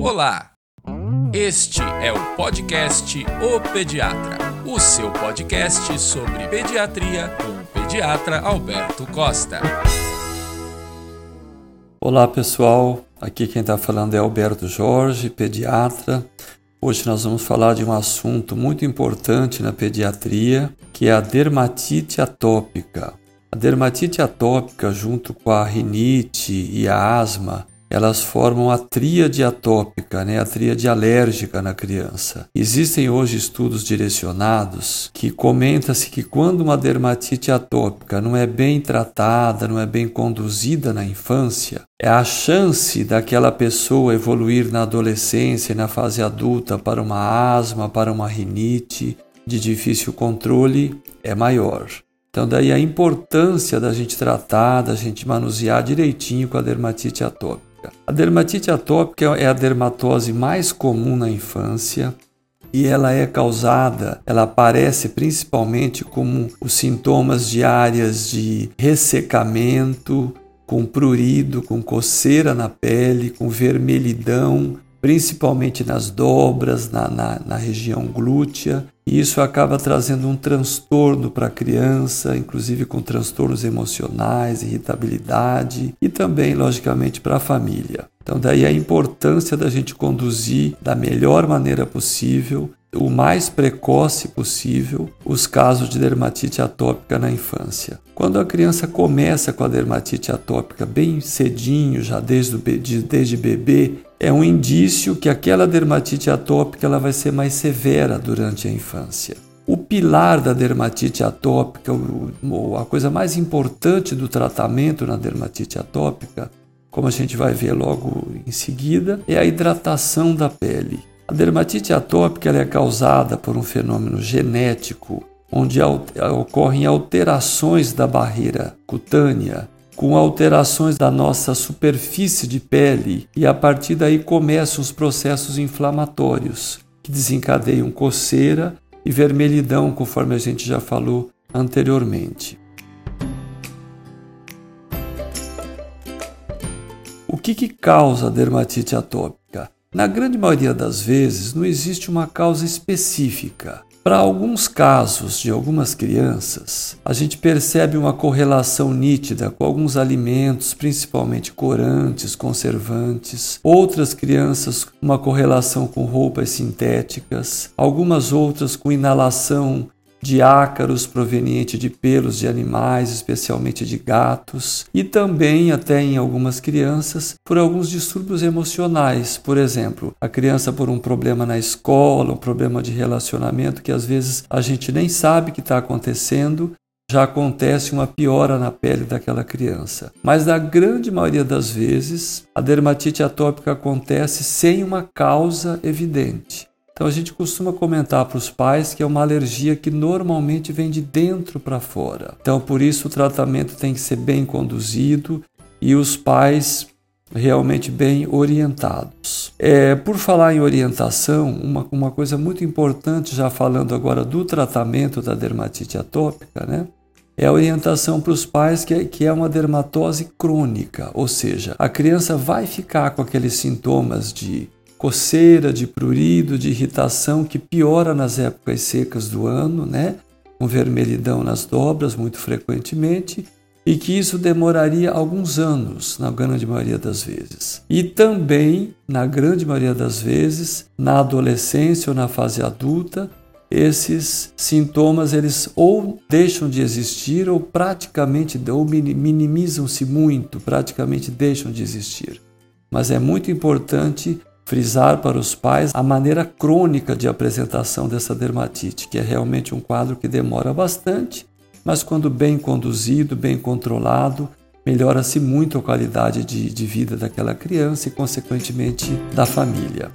Olá! Este é o podcast O Pediatra, o seu podcast sobre pediatria com o pediatra Alberto Costa. Olá pessoal, aqui quem está falando é Alberto Jorge, pediatra. Hoje nós vamos falar de um assunto muito importante na pediatria, que é a dermatite atópica. A dermatite atópica, junto com a rinite e a asma, elas formam a tríade atópica, né, a tríade alérgica na criança. Existem hoje estudos direcionados que comenta-se que quando uma dermatite atópica não é bem tratada, não é bem conduzida na infância, é a chance daquela pessoa evoluir na adolescência e na fase adulta para uma asma, para uma rinite de difícil controle é maior. Então, daí a importância da gente tratar, da gente manusear direitinho com a dermatite atópica. A dermatite atópica é a dermatose mais comum na infância e ela é causada, ela aparece principalmente como os sintomas de áreas de ressecamento, com prurido, com coceira na pele, com vermelhidão, principalmente nas dobras, na, na, na região glútea, e isso acaba trazendo um transtorno para a criança, inclusive com transtornos emocionais, irritabilidade e também, logicamente, para a família. Então, daí a importância da gente conduzir da melhor maneira possível, o mais precoce possível, os casos de dermatite atópica na infância. Quando a criança começa com a dermatite atópica bem cedinho, já desde, desde bebê, é um indício que aquela dermatite atópica ela vai ser mais severa durante a infância. O pilar da dermatite atópica, a coisa mais importante do tratamento na dermatite atópica, como a gente vai ver logo em seguida, é a hidratação da pele. A dermatite atópica é causada por um fenômeno genético onde ocorrem alterações da barreira cutânea com alterações da nossa superfície de pele e a partir daí começam os processos inflamatórios que desencadeiam coceira e vermelhidão, conforme a gente já falou anteriormente. O que, que causa a dermatite atópica? Na grande maioria das vezes, não existe uma causa específica. Para alguns casos de algumas crianças, a gente percebe uma correlação nítida com alguns alimentos, principalmente corantes, conservantes. Outras crianças, uma correlação com roupas sintéticas. Algumas outras com inalação de ácaros proveniente de pelos de animais, especialmente de gatos, e também, até em algumas crianças, por alguns distúrbios emocionais. Por exemplo, a criança por um problema na escola, um problema de relacionamento que às vezes a gente nem sabe que está acontecendo, já acontece uma piora na pele daquela criança. Mas na grande maioria das vezes, a dermatite atópica acontece sem uma causa evidente. Então a gente costuma comentar para os pais que é uma alergia que normalmente vem de dentro para fora. Então por isso o tratamento tem que ser bem conduzido e os pais realmente bem orientados. É, por falar em orientação, uma, uma coisa muito importante, já falando agora do tratamento da dermatite atópica, né? É a orientação para os pais que é, que é uma dermatose crônica, ou seja, a criança vai ficar com aqueles sintomas de coceira, de prurido, de irritação que piora nas épocas secas do ano, né? Com vermelhidão nas dobras muito frequentemente e que isso demoraria alguns anos, na grande maioria das vezes. E também, na grande maioria das vezes, na adolescência ou na fase adulta, esses sintomas eles ou deixam de existir ou praticamente ou minimizam-se muito, praticamente deixam de existir. Mas é muito importante frisar para os pais a maneira crônica de apresentação dessa dermatite, que é realmente um quadro que demora bastante, mas quando bem conduzido, bem controlado, melhora-se muito a qualidade de, de vida daquela criança e, consequentemente, da família.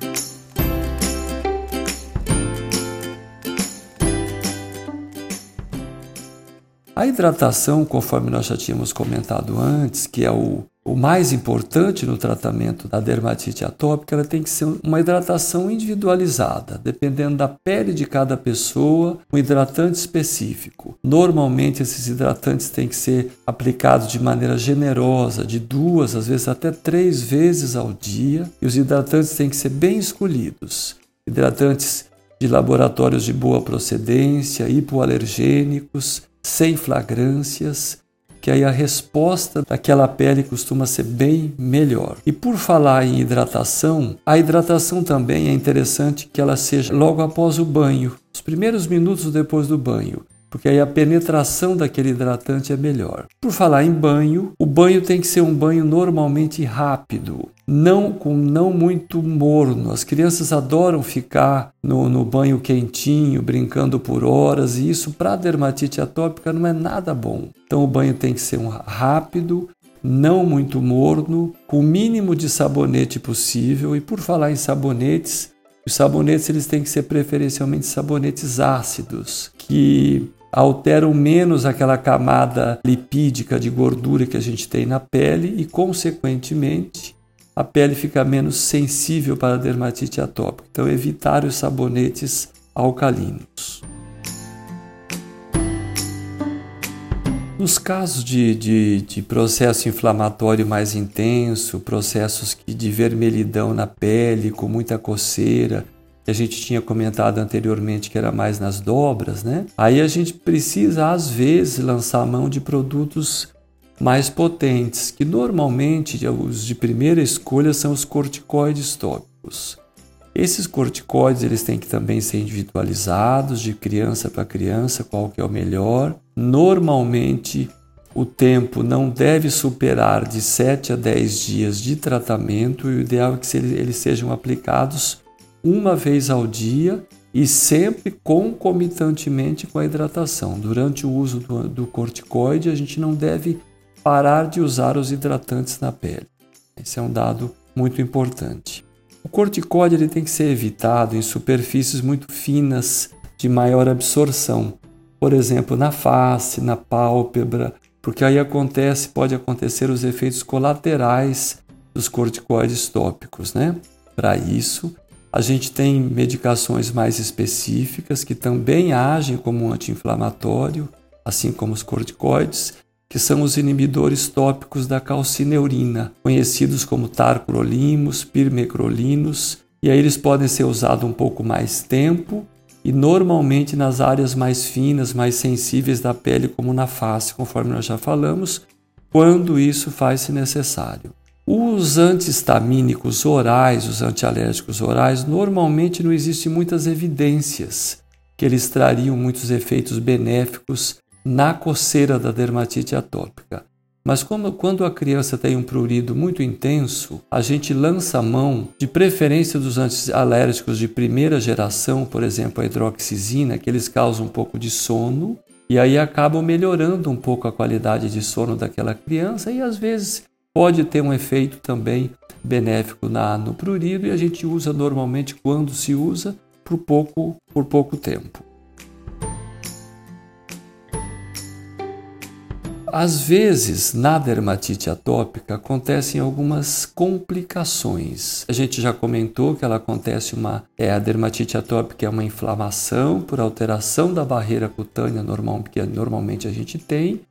A hidratação, conforme nós já tínhamos comentado antes, que é o, o mais importante no tratamento da dermatite atópica, ela tem que ser uma hidratação individualizada, dependendo da pele de cada pessoa, um hidratante específico. Normalmente, esses hidratantes têm que ser aplicados de maneira generosa, de duas, às vezes até três vezes ao dia, e os hidratantes têm que ser bem escolhidos. Hidratantes de laboratórios de boa procedência, hipoalergênicos, sem flagrâncias, que aí a resposta daquela pele costuma ser bem melhor. E por falar em hidratação, a hidratação também é interessante que ela seja logo após o banho, os primeiros minutos depois do banho porque aí a penetração daquele hidratante é melhor. Por falar em banho, o banho tem que ser um banho normalmente rápido, não com não muito morno. As crianças adoram ficar no, no banho quentinho, brincando por horas, e isso para dermatite atópica não é nada bom. Então o banho tem que ser um rápido, não muito morno, com o mínimo de sabonete possível. E por falar em sabonetes, os sabonetes eles têm que ser preferencialmente sabonetes ácidos, que alteram menos aquela camada lipídica de gordura que a gente tem na pele e, consequentemente, a pele fica menos sensível para a dermatite atópica. Então, evitar os sabonetes alcalinos. Nos casos de, de, de, processo inflamatório mais intenso, processos de vermelhidão na pele, com muita coceira, a gente tinha comentado anteriormente que era mais nas dobras, né? Aí a gente precisa às vezes lançar mão de produtos mais potentes, que normalmente os de primeira escolha são os corticoides tópicos. Esses corticoides eles têm que também ser individualizados de criança para criança, qual que é o melhor. Normalmente o tempo não deve superar de 7 a 10 dias de tratamento e o ideal é que eles sejam aplicados uma vez ao dia e sempre concomitantemente com a hidratação. Durante o uso do, do corticoide, a gente não deve parar de usar os hidratantes na pele. Esse é um dado muito importante. O corticoide ele tem que ser evitado em superfícies muito finas de maior absorção, por exemplo, na face, na pálpebra, porque aí acontece, pode acontecer os efeitos colaterais dos corticoides tópicos, né? Para isso, a gente tem medicações mais específicas que também agem como um anti-inflamatório, assim como os corticoides, que são os inibidores tópicos da calcineurina, conhecidos como tarcrolimus, pirmecrolinos, e aí eles podem ser usados um pouco mais tempo e normalmente nas áreas mais finas, mais sensíveis da pele, como na face, conforme nós já falamos, quando isso faz-se necessário. Os antihistamínicos orais, os antialérgicos orais, normalmente não existem muitas evidências que eles trariam muitos efeitos benéficos na coceira da dermatite atópica. Mas como, quando a criança tem um prurido muito intenso, a gente lança a mão, de preferência dos antialérgicos de primeira geração, por exemplo, a hidroxizina, que eles causam um pouco de sono, e aí acabam melhorando um pouco a qualidade de sono daquela criança e às vezes pode ter um efeito também benéfico na, no prurido e a gente usa normalmente quando se usa por pouco, por pouco tempo. Às vezes, na dermatite atópica acontecem algumas complicações. A gente já comentou que ela acontece uma é a dermatite atópica é uma inflamação por alteração da barreira cutânea normal que normalmente a gente tem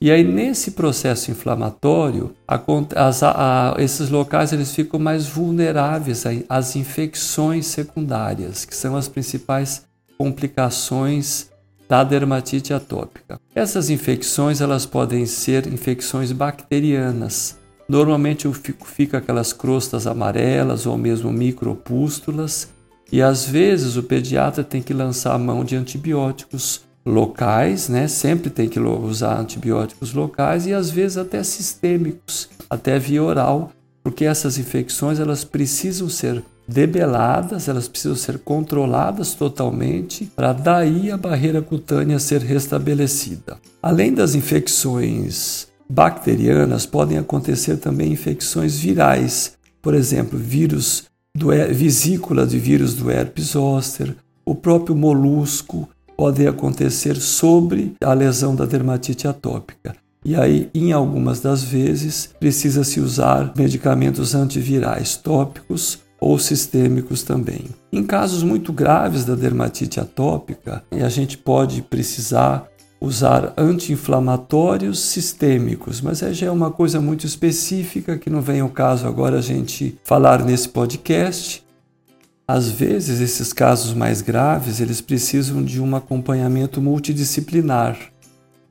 e aí nesse processo inflamatório, as, a, esses locais eles ficam mais vulneráveis às infecções secundárias, que são as principais complicações da dermatite atópica. Essas infecções elas podem ser infecções bacterianas. Normalmente fica aquelas crostas amarelas ou mesmo micropústulas, e às vezes o pediatra tem que lançar a mão de antibióticos locais, né? Sempre tem que usar antibióticos locais e às vezes até sistêmicos, até via oral, porque essas infecções elas precisam ser debeladas, elas precisam ser controladas totalmente para daí a barreira cutânea ser restabelecida. Além das infecções bacterianas, podem acontecer também infecções virais, por exemplo, vírus do vesícula de vírus do herpes zoster, o próprio molusco, podem acontecer sobre a lesão da dermatite atópica. E aí, em algumas das vezes, precisa-se usar medicamentos antivirais tópicos ou sistêmicos também. Em casos muito graves da dermatite atópica, a gente pode precisar usar anti-inflamatórios sistêmicos, mas já é uma coisa muito específica que não vem ao caso agora a gente falar nesse podcast. Às vezes, esses casos mais graves, eles precisam de um acompanhamento multidisciplinar.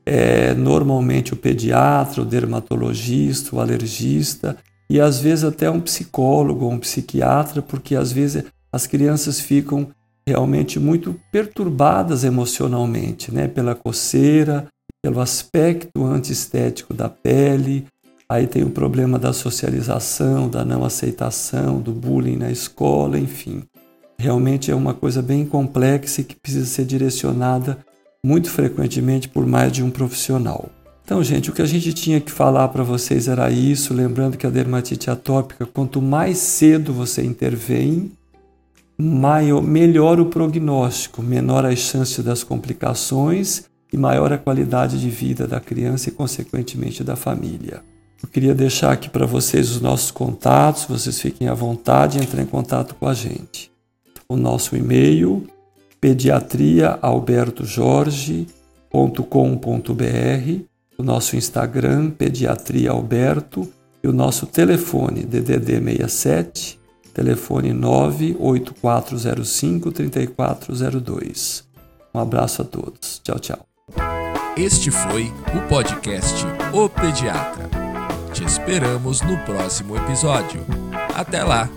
É, normalmente o pediatra, o dermatologista, o alergista e às vezes até um psicólogo ou um psiquiatra, porque às vezes as crianças ficam realmente muito perturbadas emocionalmente, né? Pela coceira, pelo aspecto antiestético da pele. Aí tem o problema da socialização, da não aceitação, do bullying na escola, enfim. Realmente é uma coisa bem complexa e que precisa ser direcionada muito frequentemente por mais de um profissional. Então, gente, o que a gente tinha que falar para vocês era isso, lembrando que a dermatite atópica, quanto mais cedo você intervém, maior, melhor o prognóstico, menor as chances das complicações e maior a qualidade de vida da criança e, consequentemente, da família. Eu queria deixar aqui para vocês os nossos contatos, vocês fiquem à vontade e entrem em contato com a gente. O nosso e-mail pediatriaalbertojorge.com.br, o nosso Instagram pediatriaalberto e o nosso telefone DDD 67 telefone 98405 3402. Um abraço a todos. Tchau, tchau. Este foi o podcast O Pediatra. Te esperamos no próximo episódio. Até lá!